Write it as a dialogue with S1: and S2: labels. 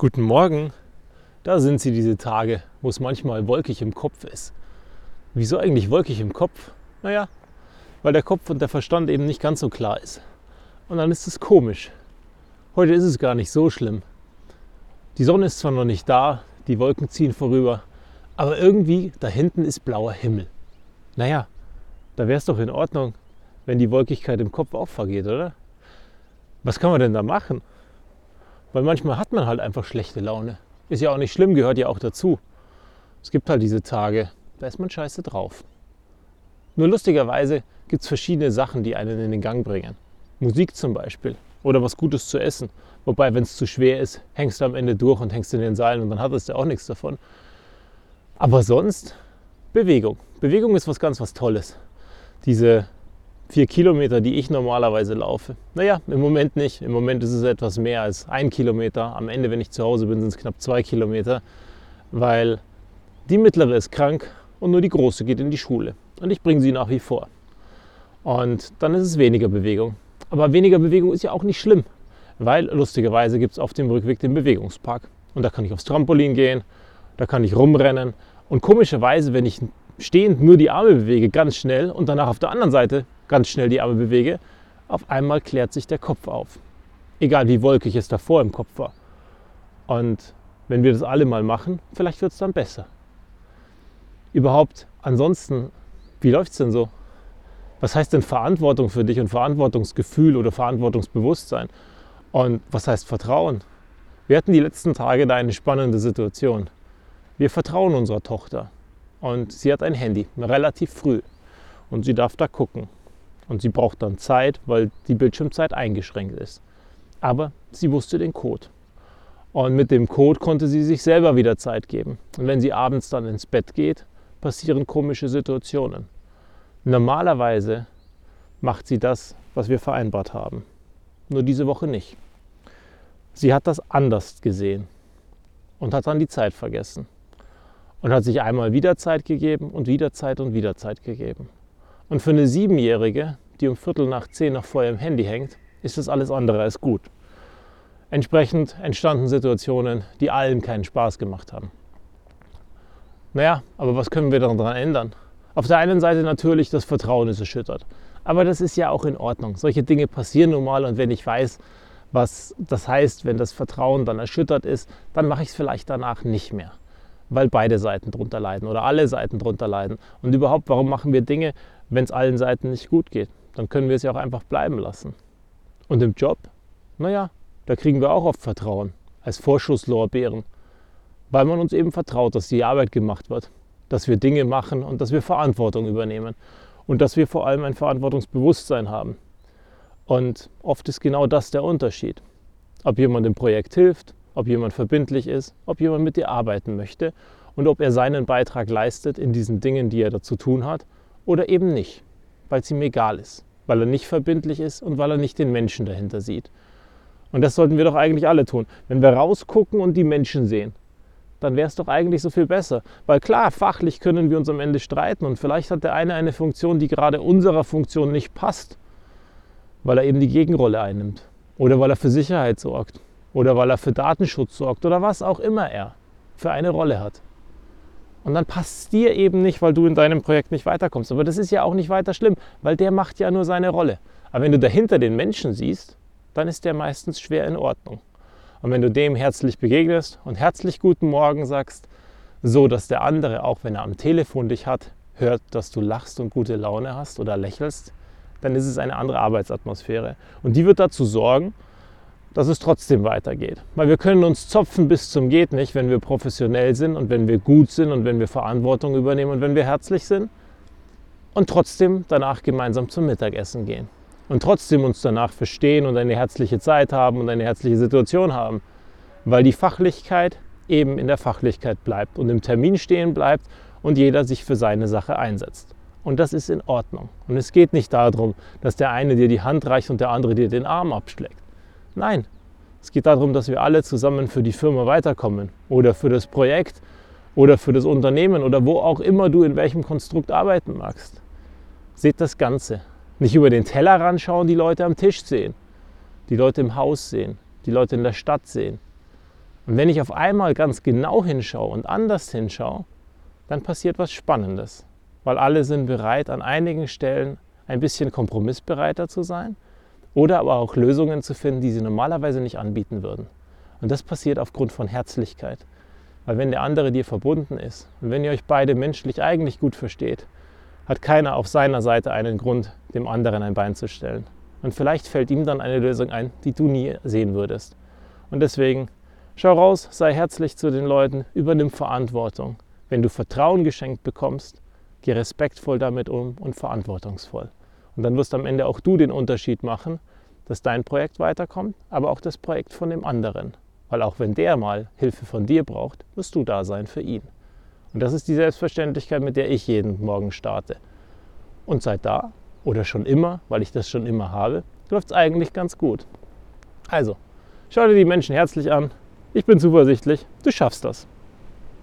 S1: Guten Morgen. Da sind sie diese Tage, wo es manchmal wolkig im Kopf ist. Wieso eigentlich wolkig im Kopf? Naja, weil der Kopf und der Verstand eben nicht ganz so klar ist. Und dann ist es komisch. Heute ist es gar nicht so schlimm. Die Sonne ist zwar noch nicht da, die Wolken ziehen vorüber, aber irgendwie da hinten ist blauer Himmel. Naja, da wäre es doch in Ordnung, wenn die Wolkigkeit im Kopf auch vergeht, oder? Was kann man denn da machen? Weil manchmal hat man halt einfach schlechte Laune. Ist ja auch nicht schlimm, gehört ja auch dazu. Es gibt halt diese Tage, da ist man scheiße drauf. Nur lustigerweise gibt es verschiedene Sachen, die einen in den Gang bringen. Musik zum Beispiel oder was Gutes zu essen. Wobei, wenn es zu schwer ist, hängst du am Ende durch und hängst in den Seilen und dann hattest du auch nichts davon. Aber sonst Bewegung. Bewegung ist was ganz was Tolles. Diese vier Kilometer, die ich normalerweise laufe. Naja, im Moment nicht. Im Moment ist es etwas mehr als ein Kilometer. Am Ende, wenn ich zu Hause bin, sind es knapp zwei Kilometer, weil die mittlere ist krank und nur die große geht in die Schule. Und ich bringe sie nach wie vor. Und dann ist es weniger Bewegung. Aber weniger Bewegung ist ja auch nicht schlimm, weil lustigerweise gibt es auf dem Rückweg den Bewegungspark. Und da kann ich aufs Trampolin gehen, da kann ich rumrennen. Und komischerweise, wenn ich stehend nur die Arme bewege, ganz schnell und danach auf der anderen Seite ganz schnell die Arme bewege, auf einmal klärt sich der Kopf auf. Egal wie wolkig es davor im Kopf war. Und wenn wir das alle mal machen, vielleicht wird es dann besser. Überhaupt, ansonsten, wie läuft es denn so? Was heißt denn Verantwortung für dich und Verantwortungsgefühl oder Verantwortungsbewusstsein? Und was heißt Vertrauen? Wir hatten die letzten Tage da eine spannende Situation. Wir vertrauen unserer Tochter und sie hat ein Handy, relativ früh. Und sie darf da gucken. Und sie braucht dann Zeit, weil die Bildschirmzeit eingeschränkt ist. Aber sie wusste den Code. Und mit dem Code konnte sie sich selber wieder Zeit geben. Und wenn sie abends dann ins Bett geht, passieren komische Situationen. Normalerweise macht sie das, was wir vereinbart haben. Nur diese Woche nicht. Sie hat das anders gesehen und hat dann die Zeit vergessen. Und hat sich einmal wieder Zeit gegeben und wieder Zeit und wieder Zeit gegeben. Und für eine Siebenjährige, die um Viertel nach zehn noch vor ihrem Handy hängt, ist das alles andere als gut. Entsprechend entstanden Situationen, die allen keinen Spaß gemacht haben. Naja, aber was können wir daran ändern? Auf der einen Seite natürlich, das Vertrauen ist erschüttert. Aber das ist ja auch in Ordnung. Solche Dinge passieren nun mal und wenn ich weiß, was das heißt, wenn das Vertrauen dann erschüttert ist, dann mache ich es vielleicht danach nicht mehr weil beide Seiten drunter leiden oder alle Seiten drunter leiden. Und überhaupt, warum machen wir Dinge, wenn es allen Seiten nicht gut geht? Dann können wir es ja auch einfach bleiben lassen. Und im Job, naja, da kriegen wir auch oft Vertrauen als Vorschusslorbeeren, weil man uns eben vertraut, dass die Arbeit gemacht wird, dass wir Dinge machen und dass wir Verantwortung übernehmen und dass wir vor allem ein Verantwortungsbewusstsein haben. Und oft ist genau das der Unterschied. Ob jemand im Projekt hilft, ob jemand verbindlich ist, ob jemand mit dir arbeiten möchte und ob er seinen Beitrag leistet in diesen Dingen, die er dazu tun hat, oder eben nicht, weil es ihm egal ist, weil er nicht verbindlich ist und weil er nicht den Menschen dahinter sieht. Und das sollten wir doch eigentlich alle tun. Wenn wir rausgucken und die Menschen sehen, dann wäre es doch eigentlich so viel besser. Weil klar, fachlich können wir uns am Ende streiten und vielleicht hat der eine eine Funktion, die gerade unserer Funktion nicht passt, weil er eben die Gegenrolle einnimmt oder weil er für Sicherheit sorgt oder weil er für Datenschutz sorgt oder was auch immer er für eine Rolle hat. Und dann passt es dir eben nicht, weil du in deinem Projekt nicht weiterkommst. Aber das ist ja auch nicht weiter schlimm, weil der macht ja nur seine Rolle. Aber wenn du dahinter den Menschen siehst, dann ist der meistens schwer in Ordnung. Und wenn du dem herzlich begegnest und herzlich guten Morgen sagst, so dass der andere, auch wenn er am Telefon dich hat, hört, dass du lachst und gute Laune hast oder lächelst, dann ist es eine andere Arbeitsatmosphäre. Und die wird dazu sorgen, dass es trotzdem weitergeht. Weil wir können uns zopfen bis zum geht nicht, wenn wir professionell sind und wenn wir gut sind und wenn wir Verantwortung übernehmen und wenn wir herzlich sind und trotzdem danach gemeinsam zum Mittagessen gehen und trotzdem uns danach verstehen und eine herzliche Zeit haben und eine herzliche Situation haben, weil die Fachlichkeit eben in der Fachlichkeit bleibt und im Termin stehen bleibt und jeder sich für seine Sache einsetzt. Und das ist in Ordnung. Und es geht nicht darum, dass der eine dir die Hand reicht und der andere dir den Arm abschlägt. Nein, es geht darum, dass wir alle zusammen für die Firma weiterkommen oder für das Projekt oder für das Unternehmen oder wo auch immer du in welchem Konstrukt arbeiten magst. Seht das Ganze. Nicht über den Tellerrand schauen, die Leute am Tisch sehen, die Leute im Haus sehen, die Leute in der Stadt sehen. Und wenn ich auf einmal ganz genau hinschaue und anders hinschaue, dann passiert was Spannendes, weil alle sind bereit, an einigen Stellen ein bisschen kompromissbereiter zu sein oder aber auch Lösungen zu finden, die sie normalerweise nicht anbieten würden. Und das passiert aufgrund von Herzlichkeit. Weil wenn der andere dir verbunden ist und wenn ihr euch beide menschlich eigentlich gut versteht, hat keiner auf seiner Seite einen Grund, dem anderen ein Bein zu stellen. Und vielleicht fällt ihm dann eine Lösung ein, die du nie sehen würdest. Und deswegen schau raus, sei herzlich zu den Leuten, übernimm Verantwortung. Wenn du Vertrauen geschenkt bekommst, geh respektvoll damit um und verantwortungsvoll. Und dann wirst am Ende auch du den Unterschied machen, dass dein Projekt weiterkommt, aber auch das Projekt von dem anderen. Weil auch wenn der mal Hilfe von dir braucht, wirst du da sein für ihn. Und das ist die Selbstverständlichkeit, mit der ich jeden Morgen starte. Und seit da, oder schon immer, weil ich das schon immer habe, läuft es eigentlich ganz gut. Also, schau dir die Menschen herzlich an. Ich bin zuversichtlich, du schaffst das.